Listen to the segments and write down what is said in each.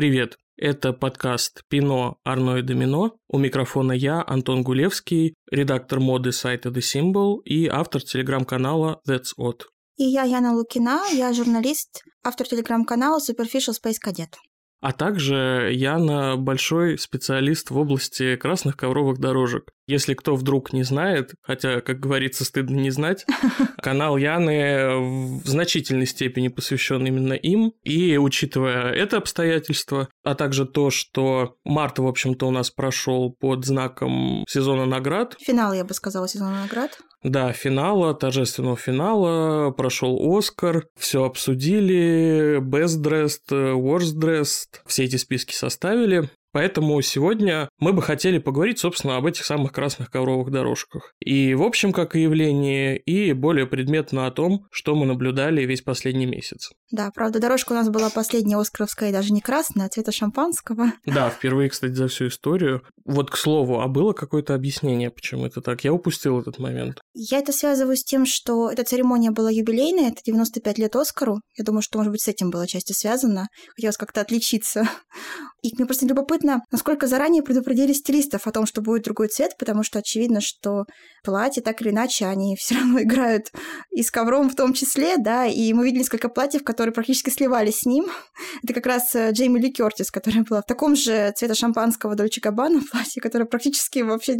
Привет! Это подкаст «Пино, Арно и Домино». У микрофона я, Антон Гулевский, редактор моды сайта The Symbol и автор телеграм-канала That's Odd. И я, Яна Лукина, я журналист, автор телеграм-канала Superficial Space Cadet. А также Яна большой специалист в области красных ковровых дорожек. Если кто вдруг не знает, хотя, как говорится, стыдно не знать, канал Яны в значительной степени посвящен именно им. И учитывая это обстоятельство, а также то, что март, в общем-то, у нас прошел под знаком сезона наград. Финал, я бы сказала, сезона наград. Да, финала, торжественного финала, прошел Оскар, все обсудили, Best Dressed, Worst Dressed, все эти списки составили. Поэтому сегодня мы бы хотели поговорить, собственно, об этих самых красных ковровых дорожках. И в общем, как и явление, и более предметно о том, что мы наблюдали весь последний месяц. Да, правда, дорожка у нас была последняя оскаровская, даже не красная, а цвета шампанского. Да, впервые, кстати, за всю историю. Вот, к слову, а было какое-то объяснение, почему это так? Я упустил этот момент. Я это связываю с тем, что эта церемония была юбилейная, это 95 лет Оскару. Я думаю, что, может быть, с этим было части связано. Хотелось как-то отличиться. И мне просто любопытно, насколько заранее предупредили стилистов о том, что будет другой цвет, потому что очевидно, что платья так или иначе, они все равно играют и с ковром в том числе, да, и мы видели несколько платьев, которые практически сливались с ним. Это как раз э, Джейми Ли Кертис, которая была в таком же цвета шампанского Дольче Габбана платье, которое практически вообще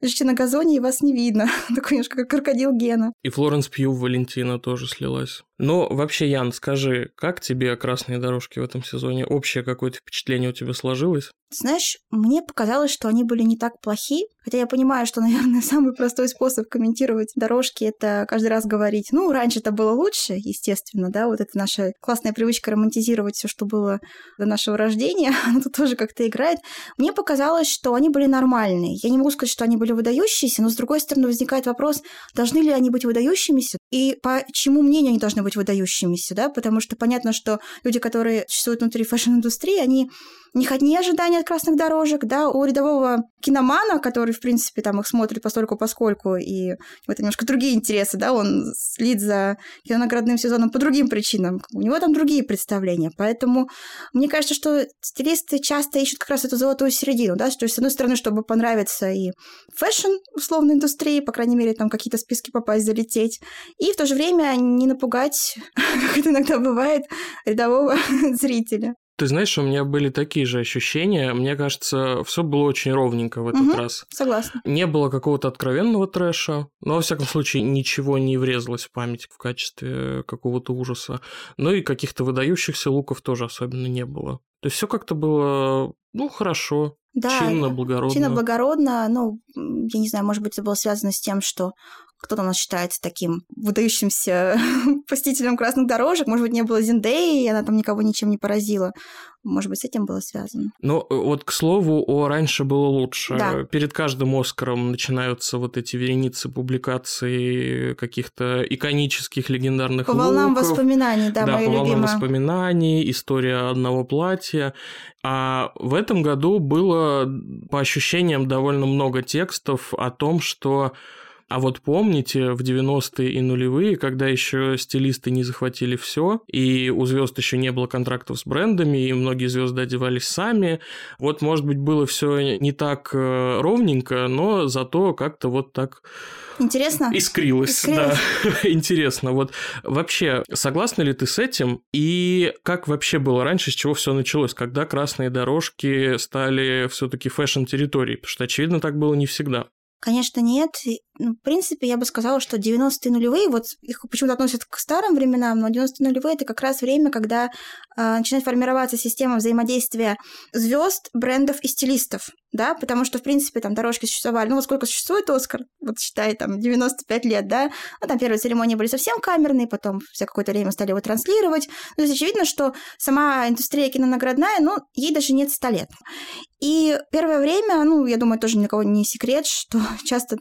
лежите на газоне, и вас не видно. Такой немножко как крокодил Гена. И Флоренс Пью Валентина тоже слилась. Но вообще, Ян, скажи, как тебе красные дорожки в этом сезоне? Общее какое-то впечатление у тебя сложилось? Знаешь, мне показалось, что они были не так плохи, хотя я понимаю, что, наверное, самый простой способ комментировать дорожки — это каждый раз говорить, ну, раньше это было лучше, естественно, да, вот это наша классная привычка романтизировать все, что было до нашего рождения, она тут тоже как-то играет. Мне показалось, что они были нормальные. Я не могу сказать, что они были выдающиеся, но, с другой стороны, возникает вопрос, должны ли они быть выдающимися, и по чьему мнению они должны быть выдающимися, да, потому что понятно, что люди, которые существуют внутри фэшн-индустрии, у них одни ожидания от красных дорожек, да, у рядового киномана, который, в принципе, там их смотрит постольку поскольку, и это немножко другие интересы, да, он следит за кинонаградным сезоном по другим причинам, у него там другие представления, поэтому мне кажется, что стилисты часто ищут как раз эту золотую середину, да, то есть, с одной стороны, чтобы понравиться и фэшн, условно, индустрии, по крайней мере, там какие-то списки попасть, залететь, и в то же время не напугать, как это иногда бывает, рядового зрителя. Ты знаешь, у меня были такие же ощущения. Мне кажется, все было очень ровненько в этот угу, раз. Согласна. Не было какого-то откровенного трэша, но, во всяком случае, ничего не врезалось в память в качестве какого-то ужаса. Ну и каких-то выдающихся луков тоже особенно не было. То есть все как-то было, ну, хорошо. Да, чинно, благородно. Чинно, благородно. Ну, я не знаю, может быть, это было связано с тем, что кто-то у нас считается таким выдающимся посетителем красных дорожек. Может быть, не было Зиндеи, и она там никого ничем не поразила. Может быть, с этим было связано. Ну, вот к слову, о раньше было лучше. Да. Перед каждым Оскаром начинаются вот эти вереницы публикаций каких-то иконических легендарных По волнам луков. воспоминаний, да, да, моя по волнам любимая. воспоминаний, история одного платья. А в этом году было, по ощущениям, довольно много текстов о том, что а вот помните, в 90-е и нулевые, когда еще стилисты не захватили все, и у звезд еще не было контрактов с брендами, и многие звезды одевались сами, вот, может быть, было все не так э, ровненько, но зато как-то вот так Интересно? Искрилось, Искрилось. да. Интересно. Вот вообще, согласна ли ты с этим? И как вообще было раньше, с чего все началось? Когда красные дорожки стали все-таки фэшн-территорией? Потому что, очевидно, так было не всегда. Конечно, нет. Ну, в принципе, я бы сказала, что 90-е нулевые, вот их почему-то относят к старым временам, но 90-е нулевые это как раз время, когда э, начинает формироваться система взаимодействия звезд, брендов и стилистов, да, потому что, в принципе, там дорожки существовали, ну, вот сколько существует Оскар, вот считай, там, 95 лет, да, ну, там первые церемонии были совсем камерные, потом за какое-то время стали его транслировать, ну, то есть очевидно, что сама индустрия кинонаградная, ну, ей даже нет 100 лет. И первое время, ну, я думаю, тоже ни для кого не секрет, что часто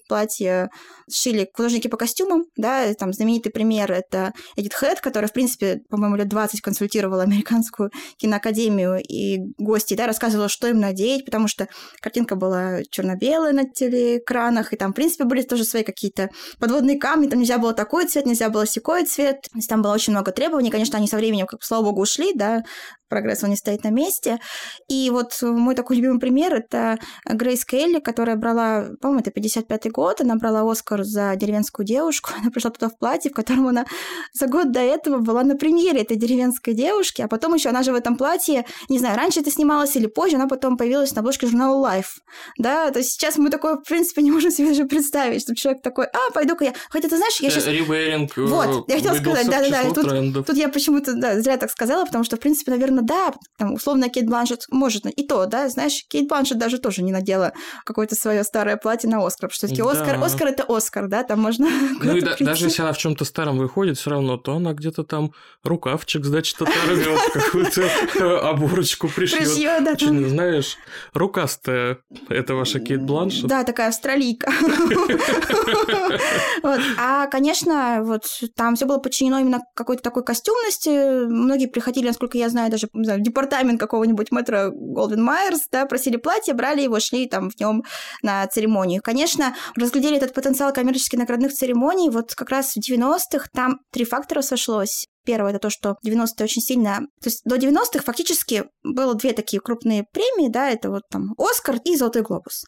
платья шили художники по костюмам, да, там знаменитый пример — это Эдит Хэт, которая, в принципе, по-моему, лет 20 консультировала американскую киноакадемию и гости, да, рассказывала, что им надеть, потому что картинка была черно-белая на телеэкранах, и там, в принципе, были тоже свои какие-то подводные камни, там нельзя было такой цвет, нельзя было секой цвет, там было очень много требований, конечно, они со временем, как слава богу, ушли, да, прогресс, он не стоит на месте. И вот мой такой любимый пример – это Грейс Келли, которая брала, по-моему, это 55-й год, она брала Оскар за деревенскую девушку, она пришла туда в платье, в котором она за год до этого была на премьере этой деревенской девушки, а потом еще она же в этом платье, не знаю, раньше это снималось или позже, она потом появилась на обложке журнала Life, да, то есть сейчас мы такое, в принципе, не можем себе даже представить, что человек такой, а, пойду-ка я, хотя ты знаешь, я сейчас... Реберинг Вот, я хотела сказать, да-да-да, тут, тут я почему-то, да, зря так сказала, потому что, в принципе, наверное, да, там, условно, Кейт Бланшет может, и то, да, знаешь, Кейт Бланшет даже тоже не надела какое-то свое старое платье на Оскар, что все-таки да. Оскар, Оскар это Оскар, да, там можно Ну и да, даже если она в чем-то старом выходит, все равно, то она где-то там рукавчик, значит, оторвет, какую-то оборочку пришьет. Пришьет, да. Знаешь, рукастая это ваша Кейт Бланшет. Да, такая австралийка. А, конечно, вот там все было подчинено именно какой-то такой костюмности. Многие приходили, насколько я знаю, даже в департамент какого-нибудь мэтра Голден Майерс, да, просили платье, брали его, шли там в нем на церемонию. Конечно, разглядели этот потенциал коммерчески наградных церемоний. Вот как раз в 90-х там три фактора сошлось. Первое, это то, что 90-е очень сильно... То есть до 90-х фактически было две такие крупные премии, да, это вот там Оскар и Золотой глобус.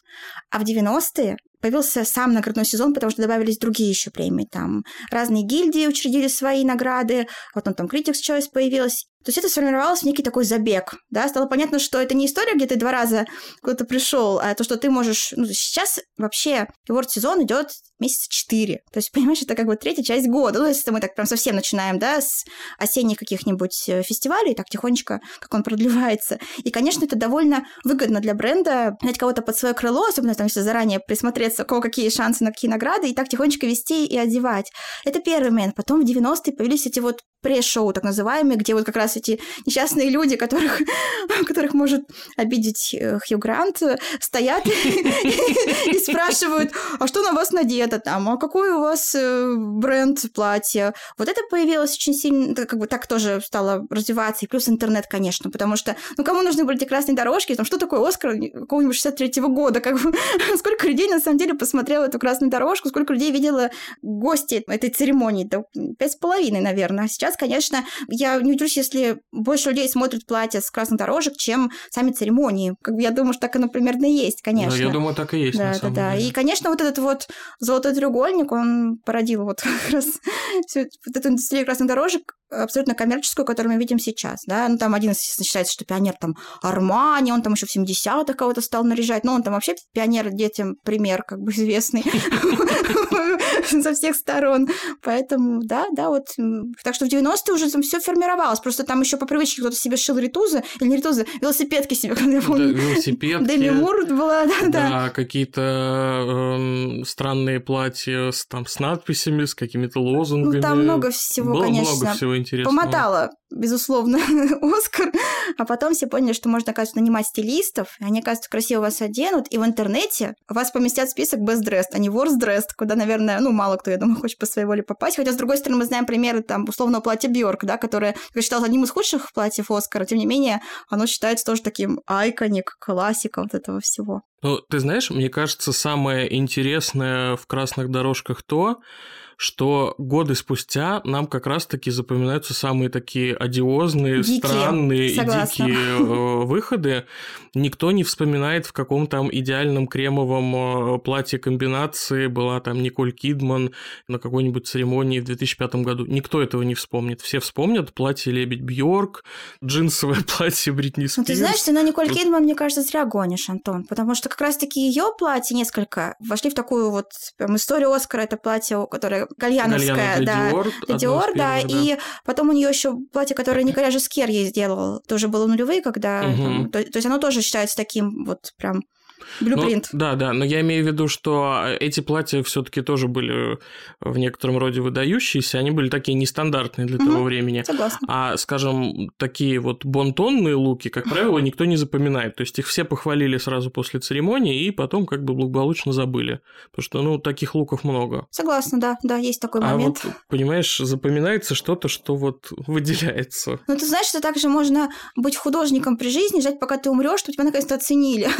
А в 90-е появился сам наградной сезон, потому что добавились другие еще премии. Там разные гильдии учредили свои награды, потом там Critics Choice появилась. То есть это сформировалось в некий такой забег, да, стало понятно, что это не история, где ты два раза куда-то пришел, а то, что ты можешь... Ну, сейчас вообще award сезон идет месяца четыре. То есть, понимаешь, это как бы третья часть года. Ну, если мы так прям совсем начинаем, да, с осенних каких-нибудь э, фестивалей, так тихонечко, как он продлевается. И, конечно, это довольно выгодно для бренда взять кого-то под свое крыло, особенно там, если заранее присмотреться, у кого какие шансы на какие награды, и так тихонечко вести и одевать. Это первый момент. Потом в 90-е появились эти вот пресс-шоу, так называемые, где вот как раз эти несчастные люди, которых, которых может обидеть э, Хью Грант, стоят и спрашивают, а что на вас надето там, а какой у вас э, бренд платья? Вот это появилось очень сильно, как бы так тоже стало развиваться, и плюс интернет, конечно, потому что, ну, кому нужны были эти красные дорожки, там, что такое Оскар какого-нибудь 63-го года, как бы, сколько людей, на самом деле, посмотрело эту красную дорожку, сколько людей видела гости этой церемонии, пять с половиной, наверное, а сейчас сейчас, конечно, я не удивлюсь, если больше людей смотрят платья с красных дорожек, чем сами церемонии. Как бы я думаю, что так оно примерно и есть, конечно. Да, я думаю, так и есть. Да, да, да. Деле. И, конечно, вот этот вот золотой треугольник, он породил вот как раз всю вот эту индустрию красных дорожек, абсолютно коммерческую, которую мы видим сейчас, да, ну, там один, считается, что пионер там Армани, он там еще в 70-х кого-то стал наряжать, но он там вообще пионер детям пример, как бы известный со всех сторон, поэтому, да, да, вот, так что в 90-е уже там все формировалось, просто там еще по привычке кто-то себе шил ритузы, или не ритузы, велосипедки себе, когда я помню. велосипедки. Деми Мур была, да, да. Какие-то эм, странные платья с, там, с надписями, с какими-то лозунгами. Ну, там много всего, конечно. много всего интересного. Помотала, безусловно, Оскар. А потом все поняли, что можно, оказывается, нанимать стилистов, и они, оказывается, красиво вас оденут, и в интернете вас поместят в список best dressed, а не worst dressed, куда, наверное, ну, мало кто, я думаю, хочет по своей воле попасть. Хотя, с другой стороны, мы знаем примеры, там, условного платья Бьорк, да, которое, как считалось, одним из худших платьев Оскара, тем не менее, оно считается тоже таким айконик, классика вот этого всего. Ну, ты знаешь, мне кажется, самое интересное в «Красных дорожках» то, что годы спустя нам как раз-таки запоминаются самые такие одиозные, дикие, странные согласна. и дикие э, выходы. Никто не вспоминает, в каком там идеальном кремовом э, платье комбинации была там Николь Кидман на какой-нибудь церемонии в 2005 году. Никто этого не вспомнит. Все вспомнят платье Лебедь Бьорк, джинсовое платье Бритни Спирс. Ну, ты знаешь, ты на Николь Кидман, мне кажется, зря гонишь, Антон, потому что как раз-таки ее платье несколько вошли в такую вот прям историю Оскара. Это платье, которое Гальяновская, да. Dior, Dior да. да. И потом у нее еще платье, которое Николя Жескер ей сделал, тоже было нулевые, когда... Угу. Там, то, то есть оно тоже считается таким вот прям Блюпринт. Ну, да, да, но я имею в виду, что эти платья все-таки тоже были в некотором роде выдающиеся, они были такие нестандартные для угу, того времени. Согласна. А, скажем, такие вот бонтонные луки, как правило, никто не запоминает. То есть их все похвалили сразу после церемонии и потом как бы благополучно забыли. Потому что, ну, таких луков много. Согласна, да, да, есть такой момент. А вот, понимаешь, запоминается что-то, что вот выделяется. Ну, ты знаешь, что также можно быть художником при жизни, ждать, пока ты умрешь, чтобы тебя наконец-то оценили.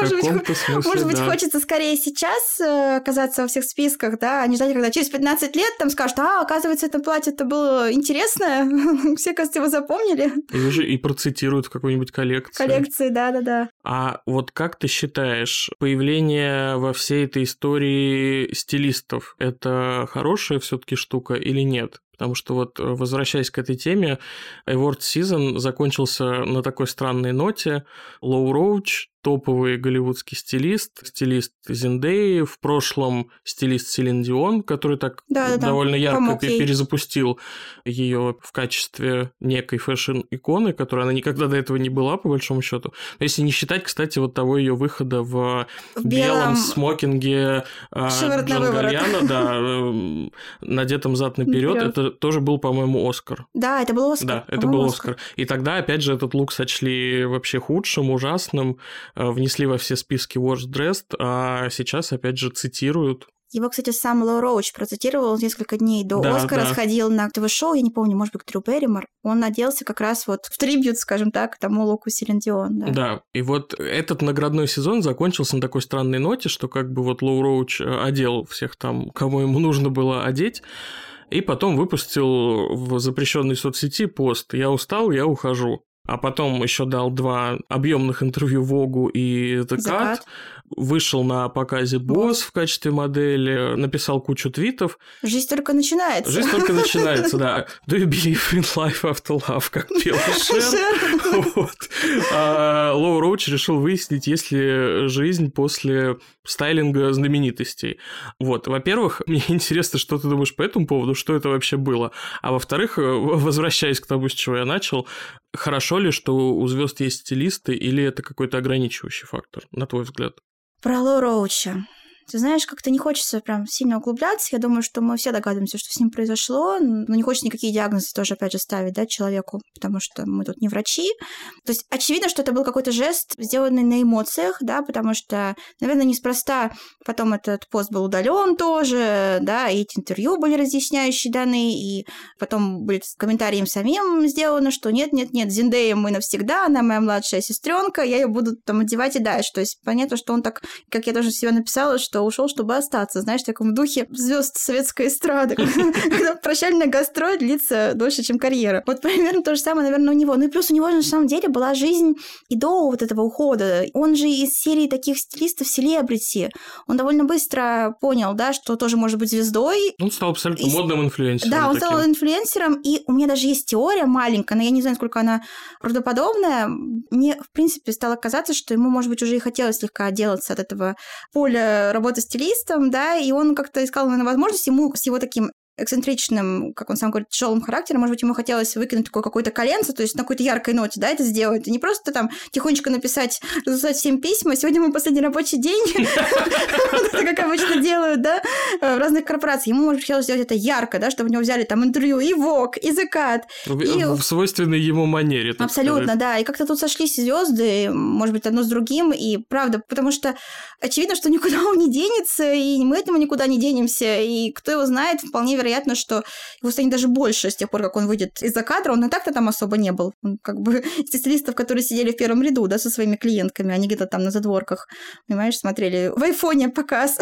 Может быть, смысле, может быть да. хочется скорее сейчас э, оказаться во всех списках, да, а не ждать, когда через 15 лет там скажут, а, оказывается, это платье-то было интересное, все, кажется, его запомнили. И уже и процитируют в какой-нибудь коллекции. Коллекции, да-да-да. А вот как ты считаешь, появление во всей этой истории стилистов – это хорошая все таки штука или нет? Потому что вот, возвращаясь к этой теме, Award Season закончился на такой странной ноте. Ло Роуч топовый голливудский стилист, стилист Зендеи, в прошлом стилист Селин Дион, который так Да-да-да, довольно ярко помог пе- ей. перезапустил ее в качестве некой фэшн-иконы, которой она никогда до этого не была, по большому счету. Но если не считать, кстати, вот того ее выхода в, В белом белом смокинге а, Шиворот Джон. Гальяно, да, эм, надетым зад наперед, это тоже был, по-моему, Оскар. Да, это был Оскар. Да, это был Оскар. И тогда, опять же, этот лук сочли вообще худшим, ужасным, внесли во все списки Worst Dressed, а сейчас, опять же, цитируют. Его, кстати, сам Лоу Роуч процитировал он несколько дней до Да, Оскара, да. сходил на ТВ-шоу, я не помню, может быть, к Дрю Берримор. Он оделся как раз вот в трибют, скажем так, к тому луку Селин Дион. Да. Да. и вот этот наградной сезон закончился на такой странной ноте, что как бы вот Лоу Роуч э, одел всех там, кому ему нужно было одеть, и потом выпустил в запрещенной соцсети пост «Я устал, я ухожу». А потом еще дал два объемных интервью Вогу и The Cut. Вышел на показе Босс в качестве модели, написал кучу твитов. Жизнь только начинается. Жизнь только начинается, да. Do you believe in life after love, как пел Шер. Шер. Вот. А Лоу Роуч решил выяснить, есть ли жизнь после стайлинга знаменитостей. Вот. Во-первых, мне интересно, что ты думаешь по этому поводу, что это вообще было. А во-вторых, э, возвращаясь к тому, с чего я начал, хорошо ли, что у звезд есть стилисты, или это какой-то ограничивающий фактор, на твой взгляд? Про Лоу Роуча. Ты знаешь, как-то не хочется прям сильно углубляться. Я думаю, что мы все догадываемся, что с ним произошло. Но не хочется никакие диагнозы тоже, опять же, ставить, да, человеку, потому что мы тут не врачи. То есть очевидно, что это был какой-то жест, сделанный на эмоциях, да, потому что, наверное, неспроста потом этот пост был удален тоже, да, и эти интервью были разъясняющие данные, и потом были комментарии им самим сделано, что нет-нет-нет, Зиндея мы навсегда, она моя младшая сестренка, я ее буду там одевать и дальше. То есть понятно, что он так, как я тоже себя написала, что ушел, чтобы остаться, знаешь, в таком духе звезд советской эстрады, когда прощальная гастроль длится дольше, чем карьера. Вот примерно то же самое, наверное, у него. Ну и плюс у него же на самом деле была жизнь и до вот этого ухода. Он же из серии таких стилистов селебрити. Он довольно быстро понял, да, что тоже может быть звездой, Он стал абсолютно И- модным инфлюенсером. да, он таким. стал инфлюенсером, и у меня даже есть теория маленькая, но я не знаю, насколько она правдоподобная. Мне, в принципе, стало казаться, что ему, может быть, уже и хотелось слегка отделаться от этого поля работы стилистом, да, и он как-то искал, возможность ему с его таким эксцентричным, как он сам говорит, тяжелым характером, может быть, ему хотелось выкинуть такое какое-то коленце, то есть на какой-то яркой ноте, да, это сделать. И не просто там тихонечко написать, разослать всем письма, сегодня мой последний рабочий день, как обычно делают, да, э, в разных корпорациях. Ему, может, хотелось сделать это ярко, да, чтобы у него взяли там интервью и Вок, и Закат, В, свойственной ему манере. Абсолютно, да. И как-то тут сошлись звезды, может быть, одно с другим. И правда, потому что очевидно, что никуда он не денется, и мы этому никуда не денемся. И кто его знает, вполне вероятно, что его станет даже больше с тех пор, как он выйдет из-за кадра. Он и так-то там особо не был. Он как бы стилистов, которые сидели в первом ряду, да, со своими клиентками, они где-то там на задворках, понимаешь, смотрели в айфоне показ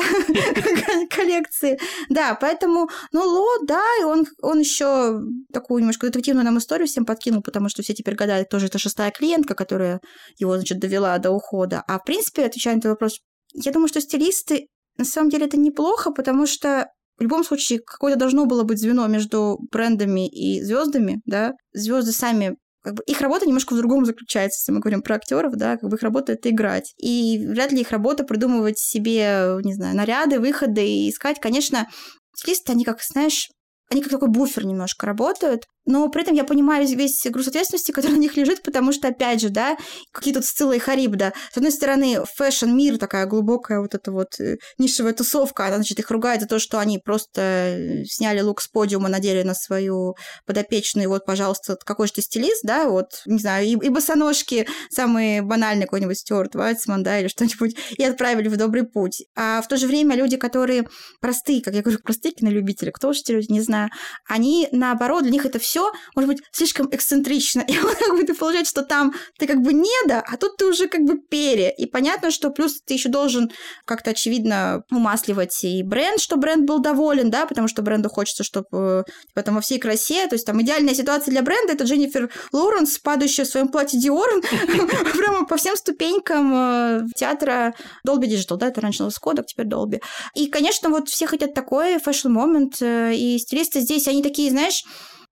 коллекции. Да, поэтому, ну, Ло, да, и он, он еще такую немножко детективную нам историю всем подкинул, потому что все теперь гадают, тоже это шестая клиентка, которая его, значит, довела до ухода. А в принципе, отвечая на твой вопрос, я думаю, что стилисты, на самом деле, это неплохо, потому что в любом случае какое-то должно было быть звено между брендами и звездами, да. Звезды сами как бы их работа немножко в другом заключается, если мы говорим про актеров, да, как бы их работа это играть. И вряд ли их работа придумывать себе, не знаю, наряды, выходы и искать. Конечно, стилисты, они как, знаешь, они как такой буфер немножко работают, но при этом я понимаю весь, груз ответственности, который на них лежит, потому что, опять же, да, какие тут Сцилла и Харибда. С одной стороны, фэшн-мир, такая глубокая вот эта вот э, нишевая тусовка, она, значит, их ругает за то, что они просто э, сняли лук с подиума, надели на свою подопечную, вот, пожалуйста, какой же ты стилист, да, вот, не знаю, и, и босоножки, самые банальные, какой-нибудь Stuart Weitzman, да, или что-нибудь, и отправили в добрый путь. А в то же время люди, которые простые, как я говорю, простые кинолюбители, кто уж эти люди, не знаю, они, наоборот, для них это все все, может быть, слишком эксцентрично. И как бы ты что там ты как бы неда, а тут ты уже как бы пере. И понятно, что плюс ты еще должен как-то, очевидно, умасливать и бренд, чтобы бренд был доволен, да, потому что бренду хочется, чтобы типа, там во всей красе, то есть там идеальная ситуация для бренда это Дженнифер Лоуренс, падающая в своем платье Диор, прямо по всем ступенькам э, театра Dolby Digital, да, это раньше был Скодок, теперь Dolby. И, конечно, вот все хотят такой фэшн-момент, э, и стилисты здесь, они такие, знаешь,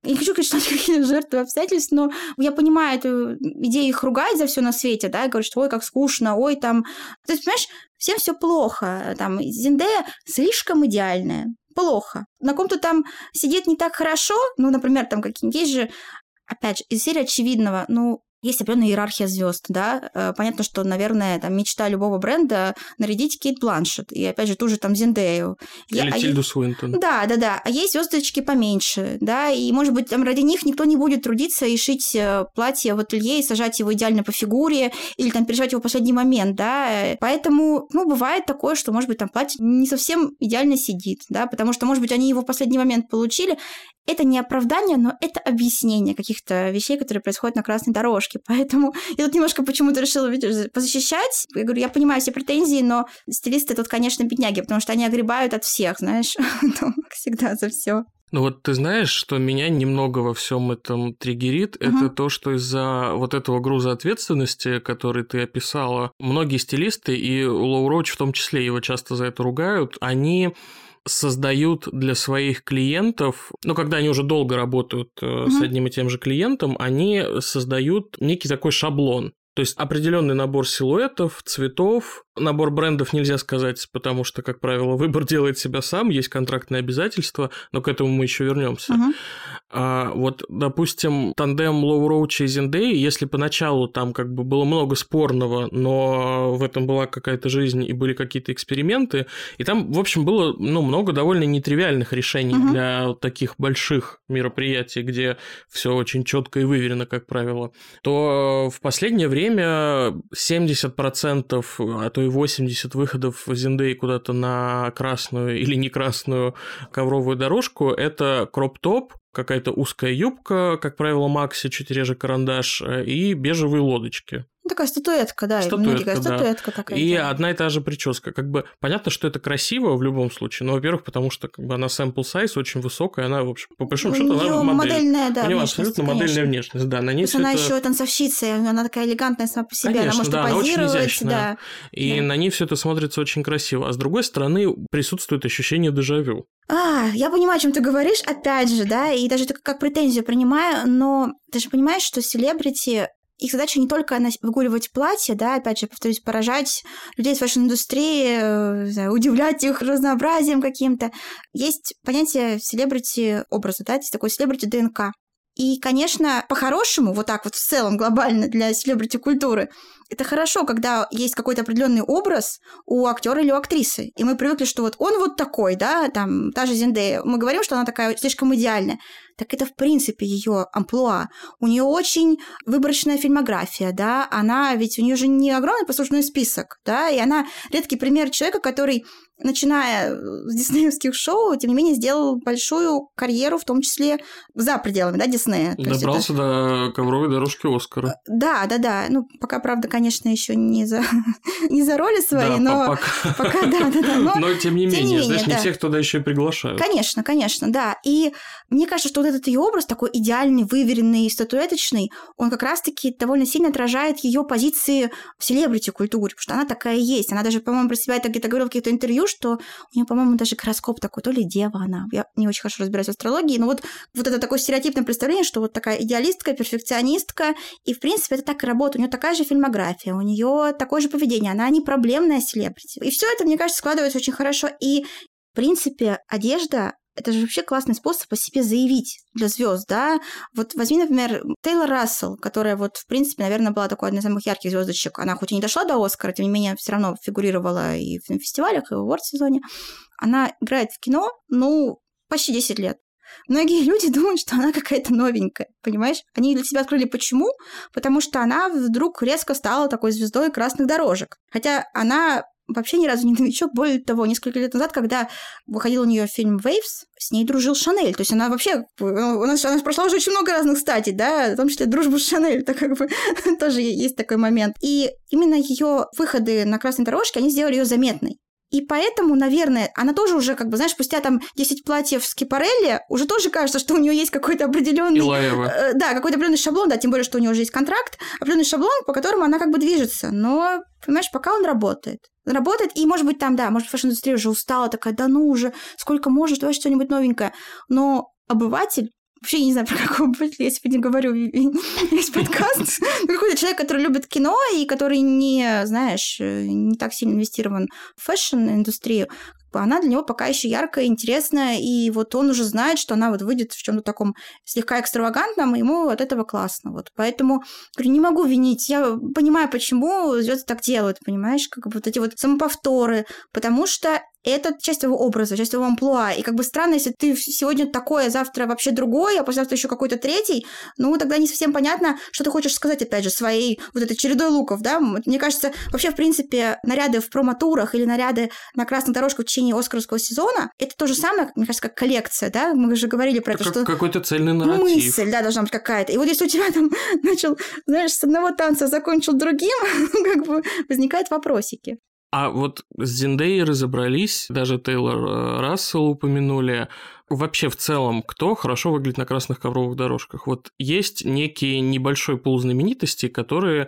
не хочу, конечно, какие жертвы обстоятельств, но я понимаю эту идею их ругать за все на свете, да, и говорить, что ой, как скучно, ой, там... То есть, понимаешь, всем все плохо. Там Зиндея слишком идеальная. Плохо. На ком-то там сидит не так хорошо, ну, например, там какие-нибудь есть же опять же, из серии очевидного, ну, есть определенная иерархия звезд, да. Э, понятно, что, наверное, там мечта любого бренда нарядить Кейт Бланшет. И опять же, ту же там Зендею. Или а Тильду Свинтон. Да, да, да. А есть звездочки поменьше, да. И, может быть, там ради них никто не будет трудиться и шить э, платье в ателье и сажать его идеально по фигуре или там переживать его в последний момент, да. Поэтому, ну, бывает такое, что, может быть, там платье не совсем идеально сидит, да, потому что, может быть, они его в последний момент получили, это не оправдание, но это объяснение каких-то вещей, которые происходят на красной дорожке. Поэтому я тут немножко почему-то решила видишь, позащищать. Я говорю, я понимаю все претензии, но стилисты тут, конечно, бедняги, потому что они огребают от всех, знаешь, как всегда за все. Ну вот ты знаешь, что меня немного во всем этом триггерит, угу. это то, что из-за вот этого груза ответственности, который ты описала, многие стилисты, и Лоу Роуч в том числе его часто за это ругают, они создают для своих клиентов, ну, когда они уже долго работают угу. с одним и тем же клиентом, они создают некий такой шаблон. То есть определенный набор силуэтов, цветов, набор брендов нельзя сказать, потому что, как правило, выбор делает себя сам, есть контрактные обязательства, но к этому мы еще вернемся. Uh-huh. А, вот, допустим, тандем Лоу Роуча и Зиндей, если поначалу там как бы было много спорного, но в этом была какая-то жизнь и были какие-то эксперименты, и там, в общем, было ну, много довольно нетривиальных решений uh-huh. для таких больших мероприятий, где все очень четко и выверено, как правило, то в последнее время 70%, а то и 80 выходов Зиндей куда-то на красную или не красную ковровую дорожку, это кроп-топ, какая-то узкая юбка, как правило, Макси, чуть реже карандаш, э, и бежевые лодочки. Ну, такая статуэтка, да, статуэтка, да. статуэтка такая. И да. одна и та же прическа. Как бы понятно, что это красиво в любом случае, но, во-первых, потому что как бы она sample size очень высокая, она, в общем, по большому счету, она модель. модельная, да, У нее абсолютно конечно. модельная внешность, да. На ней она это... еще танцовщица, она такая элегантная сама по себе, конечно, она может да, позировать, она очень изящная. да. И да. на ней все это смотрится очень красиво. А с другой стороны, присутствует ощущение дежавю. А, я понимаю, о чем ты говоришь, опять же, да, и даже это как претензию принимаю, но ты же понимаешь, что селебрити их задача не только выгуливать платье, да, опять же, повторюсь, поражать людей из фэшн-индустрии, э, удивлять их разнообразием каким-то. Есть понятие селебрити образа, да, есть такой селебрити ДНК. И, конечно, по-хорошему, вот так вот в целом глобально для селебрити культуры, это хорошо, когда есть какой-то определенный образ у актера или у актрисы. И мы привыкли, что вот он вот такой, да, там, та же Зендея. Мы говорим, что она такая слишком идеальная. Так это, в принципе, ее амплуа. У нее очень выборочная фильмография, да, она ведь у нее же не огромный послужной список, да, и она редкий пример человека, который начиная с диснеевских шоу, тем не менее, сделал большую карьеру, в том числе за пределами, да, Диснея. Добрался это... до ковровой дорожки Оскара. Да, да, да. Ну, пока, правда, конечно, еще не за, не за роли свои, да, но пока. пока, да, да, да. Но, но тем не тем менее, не менее, знаешь, да. не всех туда еще и приглашают. Конечно, конечно, да. И мне кажется, что вот этот ее образ такой идеальный, выверенный, статуэточный, он как раз-таки довольно сильно отражает ее позиции в селебрити-культуре, потому что она такая есть. Она даже, по-моему, про себя это где-то говорила в каких-то интервью, что у нее, по-моему, даже гороскоп такой, то ли дева она. Я не очень хорошо разбираюсь в астрологии, но вот, вот это такое стереотипное представление, что вот такая идеалистка, перфекционистка, и, в принципе, это так и работает. У нее такая же фильмография, у нее такое же поведение, она не проблемная селебрити. И все это, мне кажется, складывается очень хорошо. И в принципе, одежда это же вообще классный способ о себе заявить для звезд, да. Вот возьми, например, Тейлор Рассел, которая вот, в принципе, наверное, была такой одной из самых ярких звездочек. Она хоть и не дошла до Оскара, тем не менее, все равно фигурировала и в фестивалях, и в Уорд-сезоне. Она играет в кино, ну, почти 10 лет. Многие люди думают, что она какая-то новенькая, понимаешь? Они для себя открыли почему? Потому что она вдруг резко стала такой звездой красных дорожек. Хотя она вообще ни разу не новичок. Более того, несколько лет назад, когда выходил у нее фильм Waves, с ней дружил Шанель. То есть она вообще... У нас, она прошла уже очень много разных стадий, да, в том числе дружбу с Шанель. Так как бы тоже есть такой момент. И именно ее выходы на красной дорожке, они сделали ее заметной. И поэтому, наверное, она тоже уже, как бы, знаешь, спустя там 10 платьев Schiaparelli, уже тоже кажется, что у нее есть какой-то определенный... Э, да, какой-то определенный шаблон, да, тем более, что у нее уже есть контракт, определенный шаблон, по которому она как бы движется. Но, понимаешь, пока он работает. Работает, и, может быть, там, да, может, фэшн-индустрия уже устала, такая, да ну уже, сколько можно ж, давай что-нибудь новенькое. Но обыватель вообще не знаю, про какого обывателя я сегодня говорю весь подкаст. Какой-то человек, который любит кино и который не, знаешь, э, не так сильно инвестирован в fashion-индустрию, она для него пока еще яркая, интересная, и вот он уже знает, что она вот выйдет в чем-то таком слегка экстравагантном, и ему от этого классно. Вот. Поэтому говорю, не могу винить. Я понимаю, почему звезды так делают, понимаешь, как вот эти вот самоповторы, потому что это часть его образа, часть его амплуа. И как бы странно, если ты сегодня такое, завтра вообще другое, а послезавтра еще какой-то третий, ну, тогда не совсем понятно, что ты хочешь сказать, опять же, своей вот этой чередой луков, да. Мне кажется, вообще, в принципе, наряды в промотурах или наряды на красных дорожках в течение Оскаровского сезона, это то же самое, мне кажется, как коллекция, да. Мы же говорили про это, как, что... Какой-то цельный нарратив. Мысль, да, должна быть какая-то. И вот если у тебя там начал, знаешь, с одного танца закончил другим, как бы возникают вопросики. А вот с Зиндеей разобрались, даже Тейлор э, Рассел упомянули. Вообще, в целом, кто хорошо выглядит на красных ковровых дорожках? Вот есть некий небольшой пул знаменитостей, которые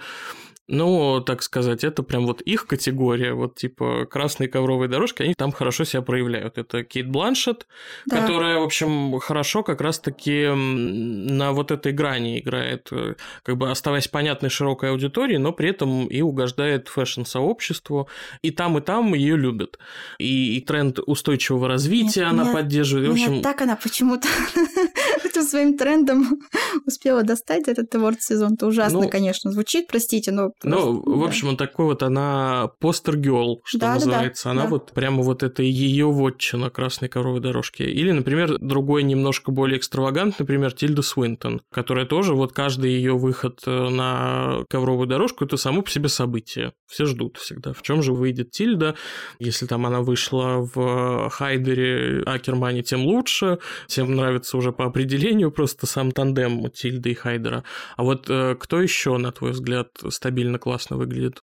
ну, так сказать, это прям вот их категория, вот типа красные ковровые дорожки, они там хорошо себя проявляют. Это Кейт Бланшет, да. которая, в общем, хорошо как раз-таки на вот этой грани играет, э, как бы оставаясь понятной широкой аудитории, но при этом и угождает фэшн-сообществу, и там, и там ее любят. И, и тренд устойчивого развития Нет, она меня, поддерживает. В общем... так она почему-то этим своим трендом успела достать этот Award сезон. Это ужасно, ну, конечно, звучит, простите, но ну, в общем, он такой вот, она постер-герл, что да, называется. Да, да, она да. вот прямо вот это ее вотчина красной коровой дорожки. Или, например, другой немножко более экстравагант, например, Тильда Свинтон, которая тоже вот каждый ее выход э, на ковровую дорожку это само по себе событие. Все ждут всегда. В чем же выйдет Тильда? Если там она вышла в Хайдере Акермане, тем лучше. Всем нравится уже по определению просто сам тандем Тильды и Хайдера. А вот э, кто еще, на твой взгляд, стабильно классно выглядит.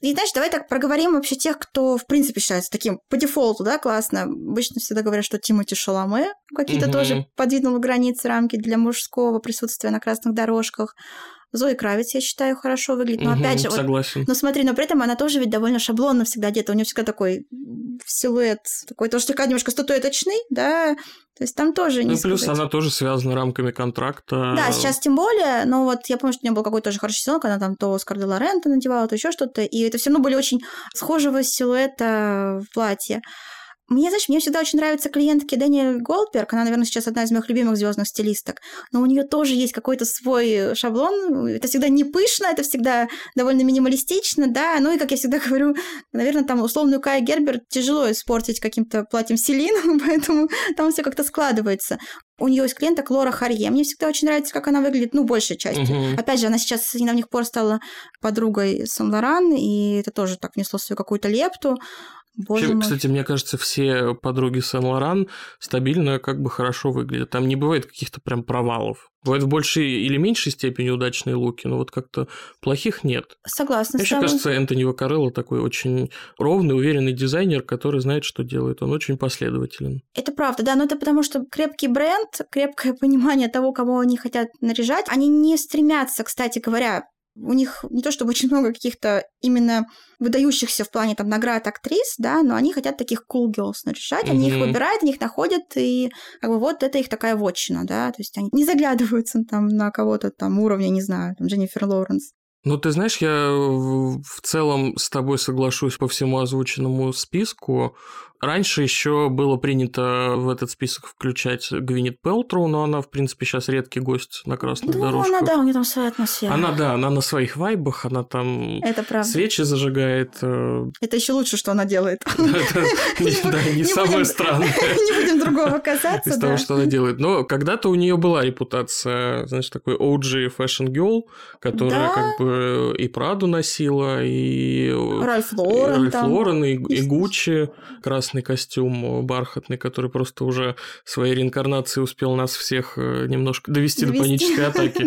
И знаешь, давай так проговорим вообще тех, кто в принципе считается таким по дефолту, да, классно. Обычно всегда говорят, что Тимоти Шаломе какие-то угу. тоже подвинул границы, рамки для мужского присутствия на красных дорожках. Зои Кравец, я считаю, хорошо выглядит. Но угу, опять же, согласен. Вот, но смотри, но при этом она тоже ведь довольно шаблонно всегда одета. У нее всегда такой силуэт, такой тоже слегка немножко статуэточный, да. То есть там тоже не Ну, плюс сказать. она тоже связана рамками контракта. Да, сейчас тем более, но вот я помню, что у нее был какой-то тоже хороший сезон, когда она там то Оскар де Лорента надевала, то еще что-то, и это все равно были очень схожего силуэта в платье. Мне, знаешь, мне всегда очень нравятся клиентки Дэниэль Голдберг. Она, наверное, сейчас одна из моих любимых звездных стилисток. Но у нее тоже есть какой-то свой шаблон. Это всегда не пышно, это всегда довольно минималистично, да. Ну и, как я всегда говорю, наверное, там условную Кая Гербер тяжело испортить каким-то платьем Селин, поэтому там все как-то складывается. У нее есть клиентка Лора Харье. Мне всегда очень нравится, как она выглядит, ну, большей частью. Uh-huh. Опять же, она сейчас с недавних пор стала подругой Сан Лоран, и это тоже так внесло свою какую-то лепту. Боже Вообще, мой. кстати, мне кажется, все подруги Сен-Лоран стабильно как бы хорошо выглядят. Там не бывает каких-то прям провалов. Бывают в большей или меньшей степени удачные луки, но вот как-то плохих нет. Согласна Мне еще кажется, Энтони Вакарелло такой очень ровный, уверенный дизайнер, который знает, что делает. Он очень последователен. Это правда, да, но это потому, что крепкий бренд, крепкое понимание того, кого они хотят наряжать, они не стремятся, кстати говоря, у них не то чтобы очень много каких-то именно выдающихся в плане там наград актрис, да, но они хотят таких cool girls наряжать, mm-hmm. они их выбирают, они их находят, и как бы вот это их такая вотчина, да, то есть они не заглядываются там на кого-то там уровня, не знаю, там Дженнифер Лоуренс. Ну, ты знаешь, я в целом с тобой соглашусь по всему озвученному списку. Раньше еще было принято в этот список включать Гвинет Пелтроу, но она, в принципе, сейчас редкий гость на красных Ну, дорожках. она, да, у нее там своя атмосфера. Она, да, она на своих вайбах, она там Это правда. свечи зажигает. э, Это еще лучше, что она делает. Да, не самое странное Не будем другого касаться, из да. того, что она делает. Но когда-то у нее была репутация, значит, такой OG fashion girl, которая Да. как бы и Праду носила, и Ральф Лорен Ральф. Лорен, и, и Гуччи, красный костюм бархатный, который просто уже своей реинкарнацией успел нас всех э, немножко довести, до Довести. панической атаки.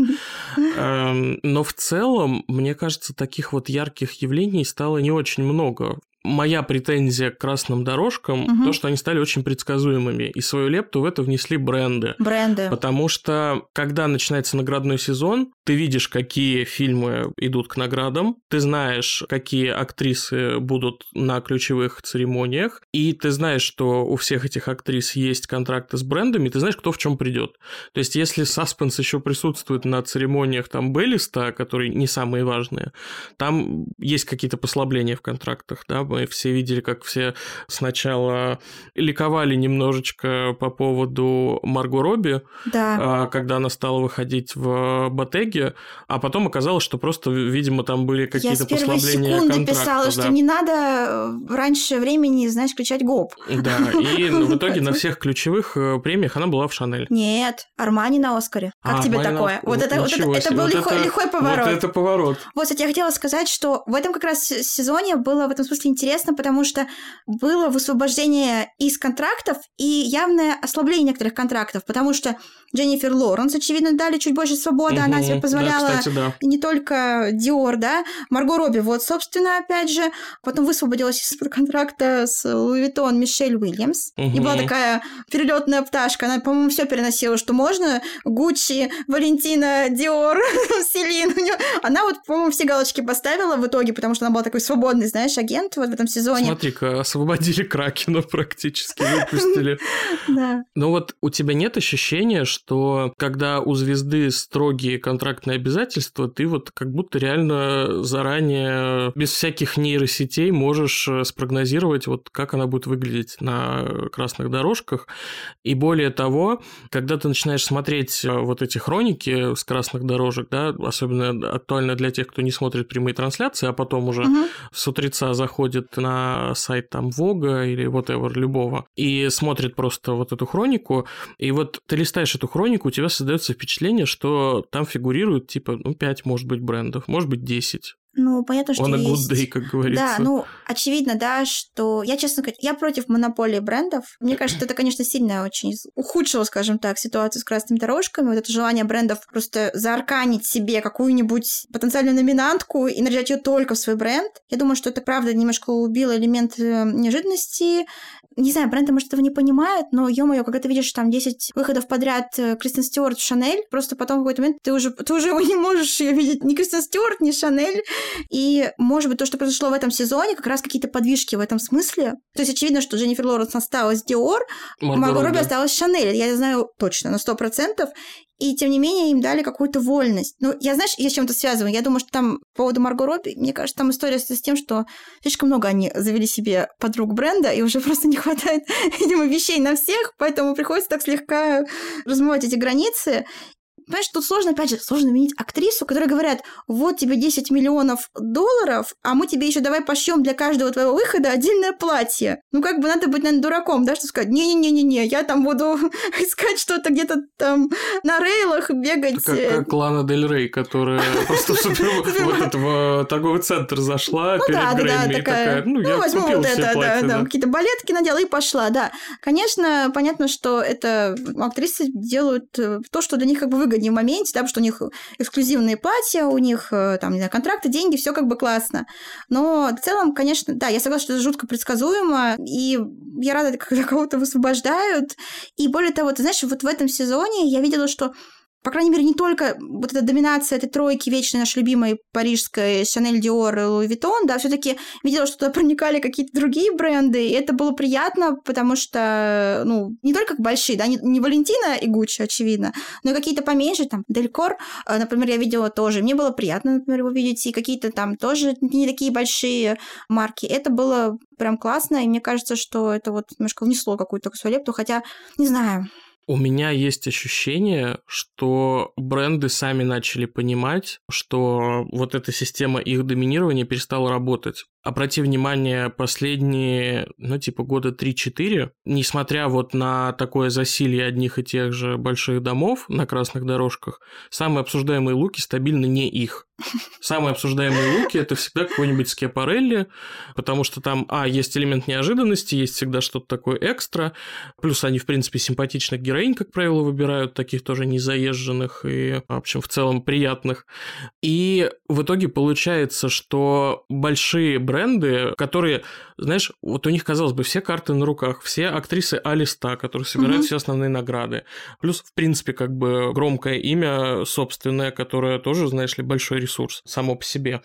Эм, Но в целом, мне кажется, таких вот ярких явлений стало не очень много. Моя претензия к красным дорожкам Мгм. то, что они стали очень предсказуемыми, и свою лепту в это внесли бренды. Бренды. Потому что, когда начинается наградной сезон, ты видишь, какие фильмы идут к наградам, ты знаешь, какие актрисы будут на ключевых церемониях, и ты знаешь, что у всех этих актрис есть контракты с брендами, ты знаешь, кто в чем придет. То есть, если саспенс еще присутствует на церемониях там Беллиста, которые не самые важные, там есть какие-то послабления в контрактах, да, мы все видели, как все сначала ликовали немножечко по поводу Марго Робби, Да. а, когда она стала выходить в Ботеге, а потом оказалось, что просто, видимо, там были Я какие-то с первой послабления секунды контракта. писала, да. что не надо э, раньше времени, знаешь, кричать гоп. Да, и в итоге на всех ключевых э, премиях она была в Шанель. Нет, Армани на Оскаре. Как А, тебе такое? Вот это, был лихой, поворот. Вот это поворот. Вот, кстати, я хотела сказать, что в этом как раз сезоне было в этом смысле интересно, потому что было высвобождение из контрактов и явное ослабление некоторых контрактов, потому что Дженнифер Лоренс, очевидно, дали чуть больше свободы, она Мгм, себе да, позволяла кстати, да. не только Диор, да, Марго Робби, вот, собственно, опять же, потом высвободилась из контракта с Луи Мишель Уильямс, и была такая перелетная пташка, она, по-моему, все переносила, что можно, Гуччи, Валентина, Диор, Селин, она вот, по-моему, все галочки поставила в итоге, потому что она была такой свободный, знаешь, агент вот в этом сезоне. Смотри-ка, освободили Кракена практически, выпустили. Да. Но вот у тебя нет ощущения, что когда у звезды строгие контрактные обязательства, ты вот как будто реально заранее, без всяких нейросетей, можешь э, спрогнозировать, вот как она будет выглядеть на красных дорожках. И более того, когда ты начинаешь смотреть э, вот эти хроники с красных дорожек, да, особенно актуально для тех, кто не смотрит прямые трансляции, а потом уже Мгм. с утреца заходит на сайт там Вога или whatever, любого, и смотрит просто вот эту хронику, и вот ты листаешь эту хронику, у тебя создается впечатление, что там фигурирует типа, ну, 5, может быть, брендов, может быть, 10. Ну, понятно, что good есть... day, как говорится. Да, ну, очевидно, да, что... Я, честно говоря, я против монополии брендов. Мне кажется, это, конечно, сильно очень ухудшило, скажем так, ситуацию с красными дорожками. Вот это желание брендов просто заарканить себе какую-нибудь потенциальную номинантку и наряжать ее только в свой бренд. Я думаю, что это, правда, немножко убило элемент э, неожиданности. Не знаю, бренды, может, этого не понимают, но, ё-моё, когда ты видишь там 10 выходов подряд э, Кристен Стюарт в Шанель, просто потом в какой-то момент ты уже, ты уже не можешь ее видеть ни Кристен Стюарт, ни Шанель, и, может быть, то, что произошло в этом сезоне, как раз какие-то подвижки в этом смысле. То есть, очевидно, что Дженнифер Лоренс осталась Диор, Марго Робби осталась Шанель. Я знаю точно, на сто процентов. И, тем не менее, им дали какую-то вольность. Ну, я, знаешь, я с чем-то связываю. Я думаю, что там по поводу Марго Робби, мне кажется, там история с тем, что слишком много они завели себе подруг бренда, и уже просто не хватает, видимо, вещей на всех, поэтому приходится так слегка размывать эти границы. Понимаешь, тут сложно, опять же, сложно менять актрису, которые говорят, вот тебе 10 миллионов долларов, а мы тебе еще давай пошьем для каждого твоего выхода отдельное платье. Ну, как бы надо быть, наверное, дураком, да, что сказать, не-не-не-не, я там буду искать что-то где-то там на рейлах, бегать. Как, э, как Лана Дель Рей, которая просто в в торговый центр зашла Ну перед Грэмми такая, такая, ну, я возьму вот это, да, какие-то балетки надела и пошла, да. Конечно, понятно, что это актрисы делают э, то, что для них как бы выгоднее в моменте, да, что у них эксклюзивные платья, у них э, там, не знаю, контракты, деньги, все как бы классно. Но в целом, конечно, да, я согласна, что это жутко предсказуемо, и я рада, когда кого-то высвобождают. И более того, ты знаешь, вот в этом сезоне я видела, что по крайней мере, не только вот эта доминация этой тройки вечной нашей любимой парижской Chanel, Dior и Louis Vuitton, да, все таки видела, что туда проникали какие-то другие бренды, и это было приятно, потому что, ну, не только большие, да, не, не Валентина и Гуччи, очевидно, но и какие-то поменьше, там, Делькор, э, например, я видела тоже, мне было приятно, например, его видеть, и какие-то там тоже не такие большие марки. Это было прям классно, и мне кажется, что это вот немножко внесло какую-то свою лепту, хотя, не знаю, у меня есть ощущение, что бренды сами начали понимать, что вот эта система их доминирования перестала работать. Обрати внимание, последние, ну, типа года 3-4, несмотря вот на такое засилье одних и тех же больших домов на красных дорожках, самые обсуждаемые луки стабильно не их. Самые обсуждаемые луки – это всегда какой-нибудь скепарелли, потому что там, а, есть элемент неожиданности, есть всегда что-то такое экстра, плюс они, в принципе, симпатичных героинь, как правило, выбирают, таких тоже незаезженных и, в общем, в целом приятных. И в итоге получается, что большие бренды, которые, знаешь, вот у них, казалось бы, все карты на руках, все актрисы А-листа, которые собирают угу. все основные награды. Плюс, в принципе, как бы громкое имя собственное, которое тоже, знаешь ли, большой ресурс само по себе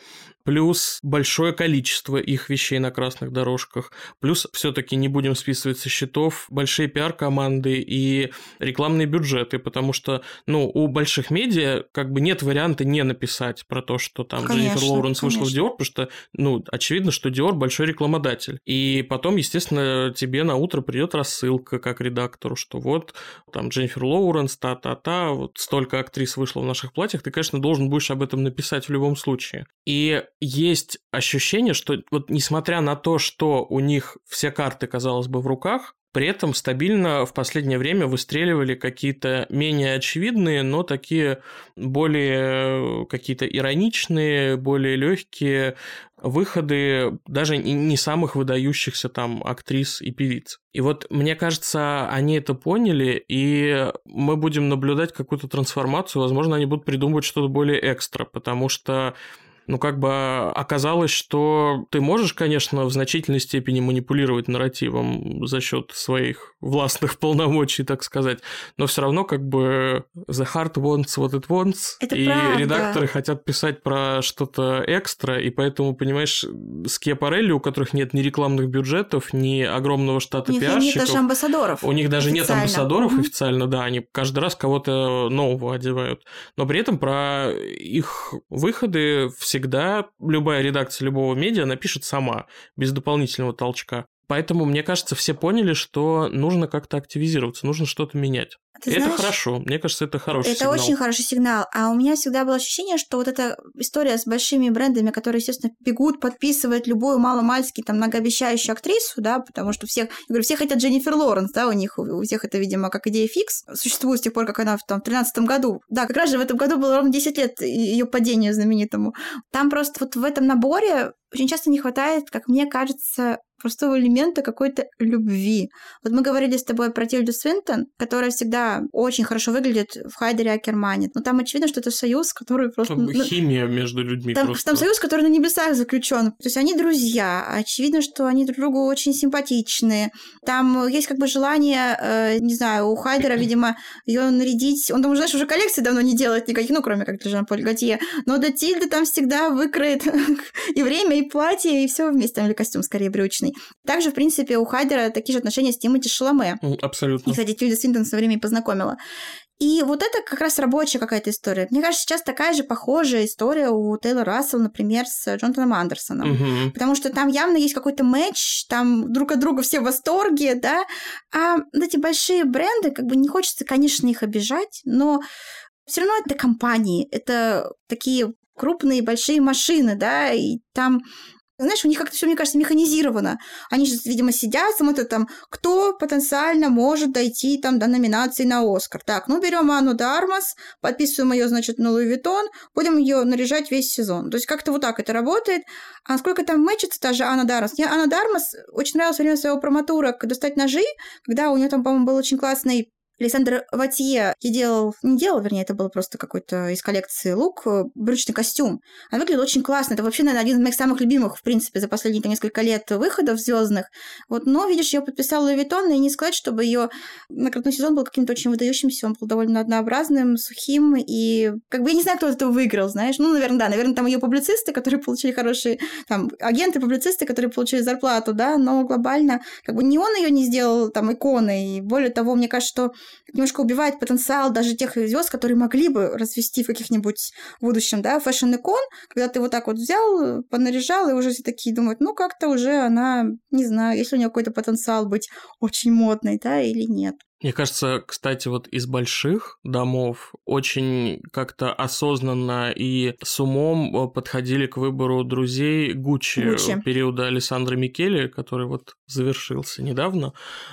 плюс большое количество их вещей на красных дорожках, плюс все-таки не будем списывать со счетов большие пиар-команды и рекламные бюджеты, потому что, ну, у больших медиа как бы нет варианта не написать про то, что там конечно, Дженнифер Лоуренс вышла в Диор, потому что, ну, очевидно, что Диор большой рекламодатель. И потом, естественно, тебе на утро придет рассылка как редактору, что вот там Дженнифер Лоуренс, та-та-та, вот столько актрис вышло в наших платьях, ты, конечно, должен будешь об этом написать в любом случае. И есть ощущение, что вот несмотря на то, что у них все карты, казалось бы, в руках, при этом стабильно в последнее время выстреливали какие-то менее очевидные, но такие более какие-то ироничные, более легкие выходы даже не самых выдающихся там актрис и певиц. И вот мне кажется, они это поняли, и мы будем наблюдать какую-то трансформацию. Возможно, они будут придумывать что-то более экстра, потому что ну, как бы оказалось, что ты можешь, конечно, в значительной степени манипулировать нарративом за счет своих властных полномочий, так сказать, но все равно как бы the heart wants what it wants, Это и правда. редакторы хотят писать про что-то экстра, и поэтому, понимаешь, Скиапарелли, у которых нет ни рекламных бюджетов, ни огромного штата у них пиарщиков. нет даже амбассадоров. У них даже официально. нет амбассадоров угу. официально, да, они каждый раз кого-то нового одевают. Но при этом про их выходы все всегда любая редакция любого медиа напишет сама, без дополнительного толчка. Поэтому, мне кажется, все поняли, что нужно как-то активизироваться, нужно что-то менять. Ты это знаешь, хорошо, мне кажется, это хороший это сигнал. Это очень хороший сигнал. А у меня всегда было ощущение, что вот эта история с большими брендами, которые, естественно, бегут, подписывают любую маломальски там многообещающую актрису, да, потому что всех, я говорю, все хотят Дженнифер Лоренс, да, у них, у всех это, видимо, как идея фикс, существует с тех пор, как она в там, 13 году. Да, как раз же в этом году было ровно 10 лет ее падению знаменитому. Там просто вот в этом наборе очень часто не хватает, как мне кажется, простого элемента какой-то любви. Вот мы говорили с тобой про Тильду Свинтон, которая всегда очень хорошо выглядит в Хайдере Акермане. Но там очевидно, что это союз, который просто... Там ну, химия между людьми там, просто. Там союз, который на небесах заключен. То есть они друзья. Очевидно, что они друг другу очень симпатичные. Там есть как бы желание, э, не знаю, у Хайдера, видимо, ее нарядить. Он там, знаешь, уже коллекции давно не делает никаких, ну, кроме как для Жан-Поль Готье. Но до Тильды там всегда выкроет и время, и платье, и все вместе. Или костюм скорее брючный. Также, в принципе, у Хайдера такие же отношения с Тимоти Шаломе. Абсолютно. И, кстати, Тильда Свинтон со временем познакомила. И вот это как раз рабочая какая-то история. Мне кажется, сейчас такая же похожая история у Тейлора Рассела, например, с Джонатаном Андерсоном. Угу. Потому что там явно есть какой-то матч, там друг от друга все в восторге, да. А эти большие бренды, как бы не хочется, конечно, их обижать, но все равно это компании, это такие крупные большие машины, да, и там знаешь, у них как-то все, мне кажется, механизировано. Они же, видимо, сидят, смотрят там, кто потенциально может дойти там до номинации на Оскар. Так, ну берем Анну Дармас, подписываем ее, значит, на Луи Виттон, будем ее наряжать весь сезон. То есть как-то вот так это работает. А насколько там мэчится та же Анна Дармас? Мне Анна Дармас очень нравилась во время своего проматура «Достать ножи», когда у нее там, по-моему, был очень классный Александр Ватье и делал, не делал, вернее, это был просто какой-то из коллекции лук, э, брючный костюм. Она выглядела очень классно. Это вообще, наверное, один из моих самых любимых, в принципе, за последние несколько лет выходов звездных. Вот, но, видишь, ее подписал Луи Виттон, и не сказать, чтобы ее наградной сезон был каким-то очень выдающимся, он был довольно однообразным, сухим, и как бы я не знаю, кто это выиграл, знаешь. Ну, наверное, да, наверное, там ее публицисты, которые получили хорошие, там, агенты, публицисты, которые получили зарплату, да, но глобально, как бы не он ее не сделал там иконой, и более того, мне кажется, что немножко убивает потенциал даже тех звезд, которые могли бы развиться в каких-нибудь будущем, да, fashion-икон, когда ты вот так вот взял, понаряжал, и уже все такие думают, ну, как-то уже она, не знаю, есть ли у нее какой-то потенциал быть очень модной, да, или нет. Мне кажется, кстати, вот из больших домов очень как-то осознанно и с умом э, подходили к выбору друзей Gucci, Gucci. периода Александра Микеле, который вот завершился недавно.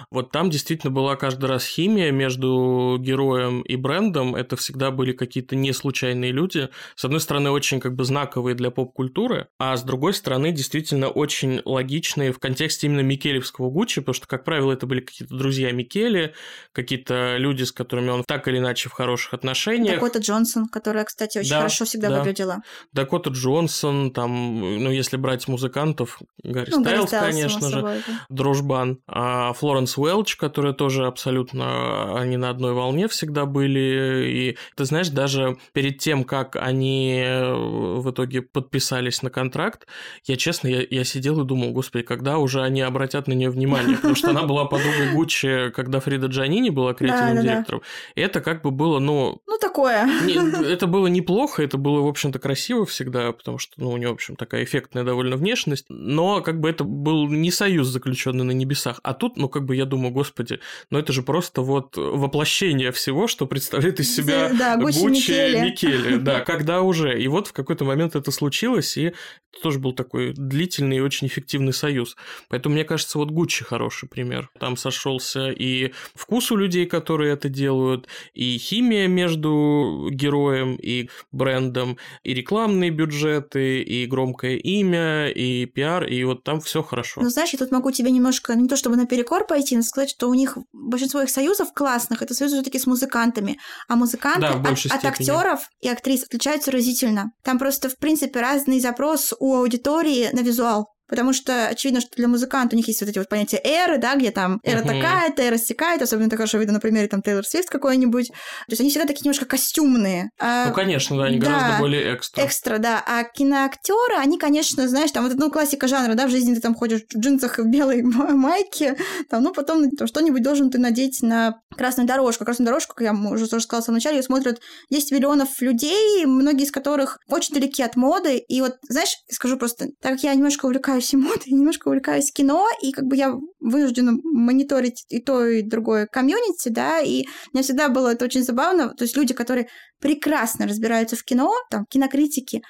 Вот там действительно была каждый раз химия между героем и брендом. Это всегда были какие-то не случайные люди. С одной стороны, очень как бы знаковые для поп-культуры, а с другой стороны, действительно очень логичные в контексте именно Микелевского Гуччи, потому что, как правило, это были какие-то друзья Микеле, какие-то люди, с которыми он так или иначе в хороших отношениях. Дакота Джонсон, которая, кстати, очень да, хорошо всегда да. выглядела. Дакота Джонсон, там, ну, если брать музыкантов, Гарри ну, Стайлз, Гарри конечно же, собой, да. Дружбан, а Флоренс Уэлч, которая тоже абсолютно, они на одной волне всегда были, и ты знаешь, даже перед тем, как они э, в итоге подписались на контракт, я честно, я, я сидел и думал, господи, когда уже они обратят на нее внимание, потому что она была подругой Гуччи, когда Фрида Джанини была креативным да, да, директором. Да. Это как бы было, ну... Ну, такое. Не, это было неплохо, это было, в общем-то, красиво всегда, потому что, ну, у нее, в общем, такая эффектная довольно внешность, но как бы это был не союз, заключенный на небесах. А тут, ну, как бы я думаю, господи, ну это же просто вот воплощение всего, что представляет из себя да, Гуччи, Гуччи Микеле. Микеле. Да, когда уже. И вот в какой-то момент это случилось, и это тоже был такой длительный и очень эффективный союз. Поэтому, мне кажется, вот Гуччи хороший пример. Там сошелся и вкус у людей, которые это делают, и химия между героем и брендом, и рекламные бюджеты, и громкое имя, и пиар, и вот там все хорошо. Ну, знаешь, я тут могу тебе немножко, не то чтобы наперекор пойти, но сказать, что у них большинство их союзов классных, это союзы все-таки с музыкантами. А музыканты да, от, от актеров и актрис отличаются разительно. Там просто, в принципе, разный запрос у аудитории на визуал. Потому что очевидно, что для музыканта у них есть вот эти вот понятия эры, да, где там эра uh-huh. такая-то, эра стекает, особенно это хорошо видно на примере там Тейлор Свифт какой-нибудь. То есть они всегда такие немножко костюмные. А, ну, конечно, да, они да, гораздо более экстра. Экстра, да. А киноактеры, они, конечно, знаешь, там вот, ну, классика жанра, да, в жизни ты там ходишь в джинсах и в белой майке, там, ну, потом там, что-нибудь должен ты надеть на красную дорожку. Красную дорожку, как я уже тоже сказала в самом начале, ее смотрят 10 миллионов людей, многие из которых очень далеки от моды. И вот, знаешь, скажу просто, так как я немножко увлекаюсь увлекаюсь модой, немножко увлекаюсь кино, и как бы я вынуждена мониторить и то, и другое комьюнити, да, и мне всегда было это очень забавно, то есть люди, которые прекрасно разбираются в кино, там, кинокритики,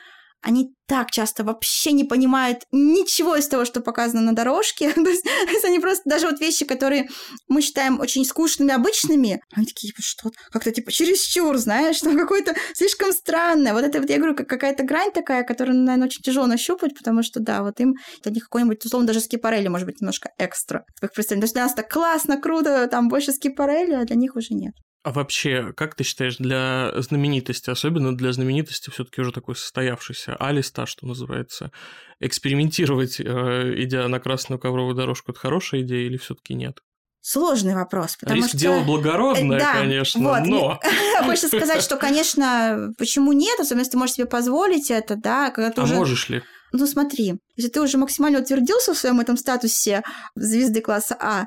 они так часто вообще не понимают ничего из того, что показано на дорожке. то, есть, они просто даже вот вещи, которые мы считаем очень скучными, обычными, они такие, типа, что как-то типа чересчур, знаешь, что какое-то слишком странное. Вот это вот, я говорю, как какая-то грань такая, которую, наверное, очень тяжело нащупать, потому что, да, вот им для них какой-нибудь, условно, даже скипарелли может быть немножко экстра. Как представить. То есть для нас так классно, круто, там больше скипарелли, а для них уже нет. А вообще, как ты считаешь, для знаменитости, особенно для знаменитости все-таки уже такой состоявшийся алиста, что называется, экспериментировать, э, идя на красную ковровую дорожку, это хорошая идея или все-таки нет? Сложный вопрос, потому Риск что... дело благородное, да, конечно, вот. но... Хочется сказать, что, конечно, почему нет, особенно если ты можешь себе позволить это, да, когда ты а уже... можешь ли? Ну, смотри, если ты уже максимально утвердился в своем этом статусе звезды класса А,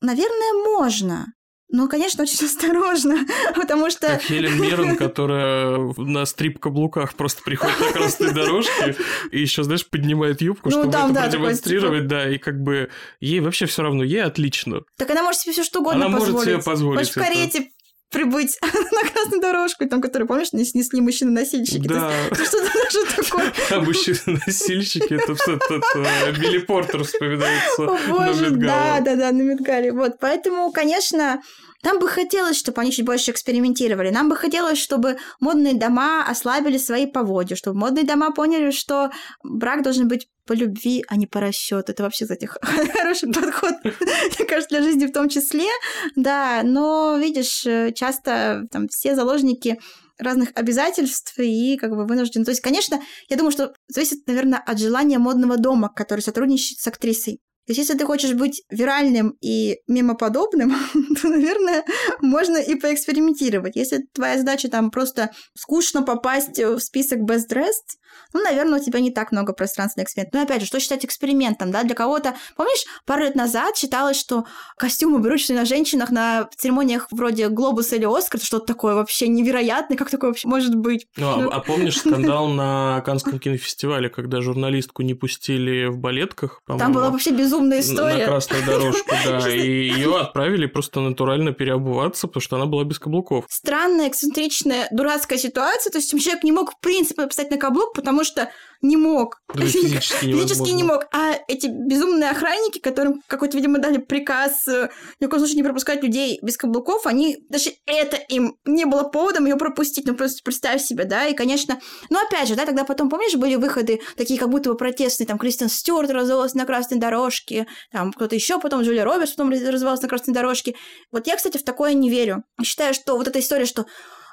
наверное, можно. Ну, конечно, очень осторожно, потому что... Как Хелен Миррен, которая на стрип-каблуках просто приходит на красной дорожке и еще, знаешь, поднимает юбку, ну, чтобы там, это да, продемонстрировать, типа... да, и как бы ей вообще все равно, ей отлично. Так она может себе все что угодно она позволить. может себе позволить Хочешь в карете прибыть на красную дорожку, там, который, помнишь, не снесли мужчины-носильщики. Да. Что-то даже такое. А мужчины-носильщики, это этот Билли Портер вспоминается О, боже, да, да, да, на Медгале. Вот, поэтому, конечно, Нам бы хотелось, чтобы они чуть больше экспериментировали. Нам бы хотелось, чтобы модные дома ослабили свои поводья, чтобы модные дома поняли, что брак должен быть по любви, а не по расчету. Это вообще, кстати, хороший подход, мне кажется, для жизни в том числе. Да, но, видишь, часто там все заложники разных обязательств и как бы вынуждены. То есть, конечно, я думаю, что зависит, наверное, от желания модного дома, который сотрудничает с актрисой. То есть, если ты хочешь быть виральным и мемоподобным, то, наверное, можно и поэкспериментировать. Если твоя задача там просто скучно попасть в список best dressed, ну, наверное, у тебя не так много пространства на эксперимент. Но опять же, что считать экспериментом, да? Для кого-то, помнишь, пару лет назад считалось, что костюмы, берущие на женщинах на церемониях вроде Глобуса или Оскар, что-то такое вообще невероятное, как такое вообще может быть? Ну, а, а помнишь скандал на Канском кинофестивале, когда журналистку не пустили в балетках? Там была вообще безумная история. На красную дорожку, да, и ее отправили просто натурально переобуваться, потому что она была без каблуков. Странная, эксцентричная, дурацкая ситуация, то есть человек не мог, в принципе, поставить на каблук, потому что не мог. Да, физически, физически не мог. А эти безумные охранники, которым какой-то, видимо, дали приказ э, ни в коем случае не пропускать людей без каблуков, они даже это им не было поводом ее пропустить. Ну, просто представь себе, да, и, конечно... Ну, опять же, да, тогда потом, помнишь, были выходы такие как будто бы протестные, там, Кристиан Стюарт развелась на красной дорожке, там, кто-то еще потом, Джулия Робертс потом развелась на красной дорожке. Вот я, кстати, в такое не верю. Считаю, что вот эта история, что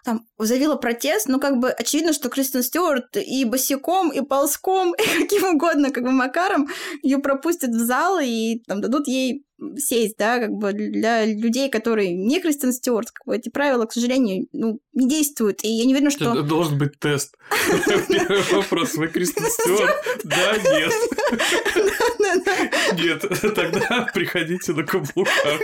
там заявила протест, ну, как бы очевидно, что Кристен Стюарт и босиком, и ползком, и каким угодно, как бы макаром ее пропустят в зал и там дадут ей сесть, да, как бы для людей, которые не Кристен Стюарт, как бы эти правила, к сожалению, ну, не действуют. И я не уверена, что... Должен быть тест. Первый вопрос. Вы Кристен Стюарт? Да, нет. Нет, тогда приходите на каблуках.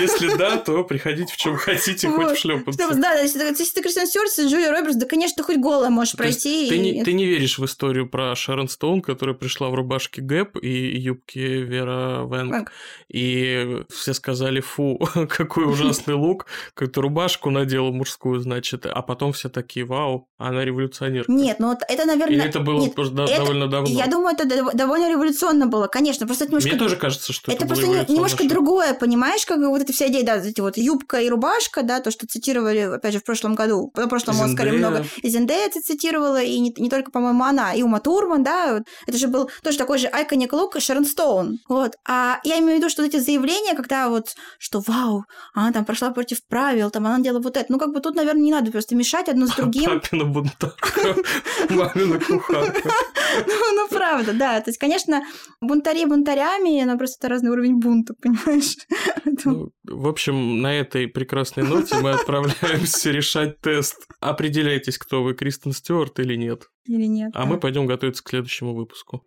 Если да, то приходите в чем хотите, хоть в шлепанцах. Да, если ты Кристен Стюарт, Джулия Робертс, да, конечно, хоть голая можешь пройти. Ты не веришь в историю про Шерон Стоун, которая пришла в рубашке Гэп и юбке Вера Венг. И все сказали, фу, какой ужасный лук, как-то рубашку надела мужскую, значит, а потом все такие, вау, она революционерка. Нет, ну это, наверное... Или это было Нет, довольно давно? Я думаю, это довольно революционно было, конечно, просто это немножко... Мне тоже кажется, что это, это просто немножко шаг. другое, понимаешь, как вот эта вся идея, да, эти вот юбка и рубашка, да, то, что цитировали, опять же, в прошлом году, в прошлом Оскаре много. И Зендея это цитировала, и не, не только, по-моему, она, и Ума Турман, да, это же был тоже такой же iconic look Шерон Стоун, вот. А я имею в виду, что эти заявления, когда вот, что вау, она там прошла против правил, там она делала вот это, ну, как бы тут, наверное, не надо просто мешать одно с другим. Папина бунтарка, мамина кухарка. Ну, правда, да, то есть, конечно, бунтари бунтарями, но просто это разный уровень бунта, понимаешь? Ну, в общем, на этой прекрасной ноте мы отправляемся решать тест. Определяйтесь, кто вы, Кристен Стюарт или нет. Или нет. А мы пойдем готовиться к следующему выпуску.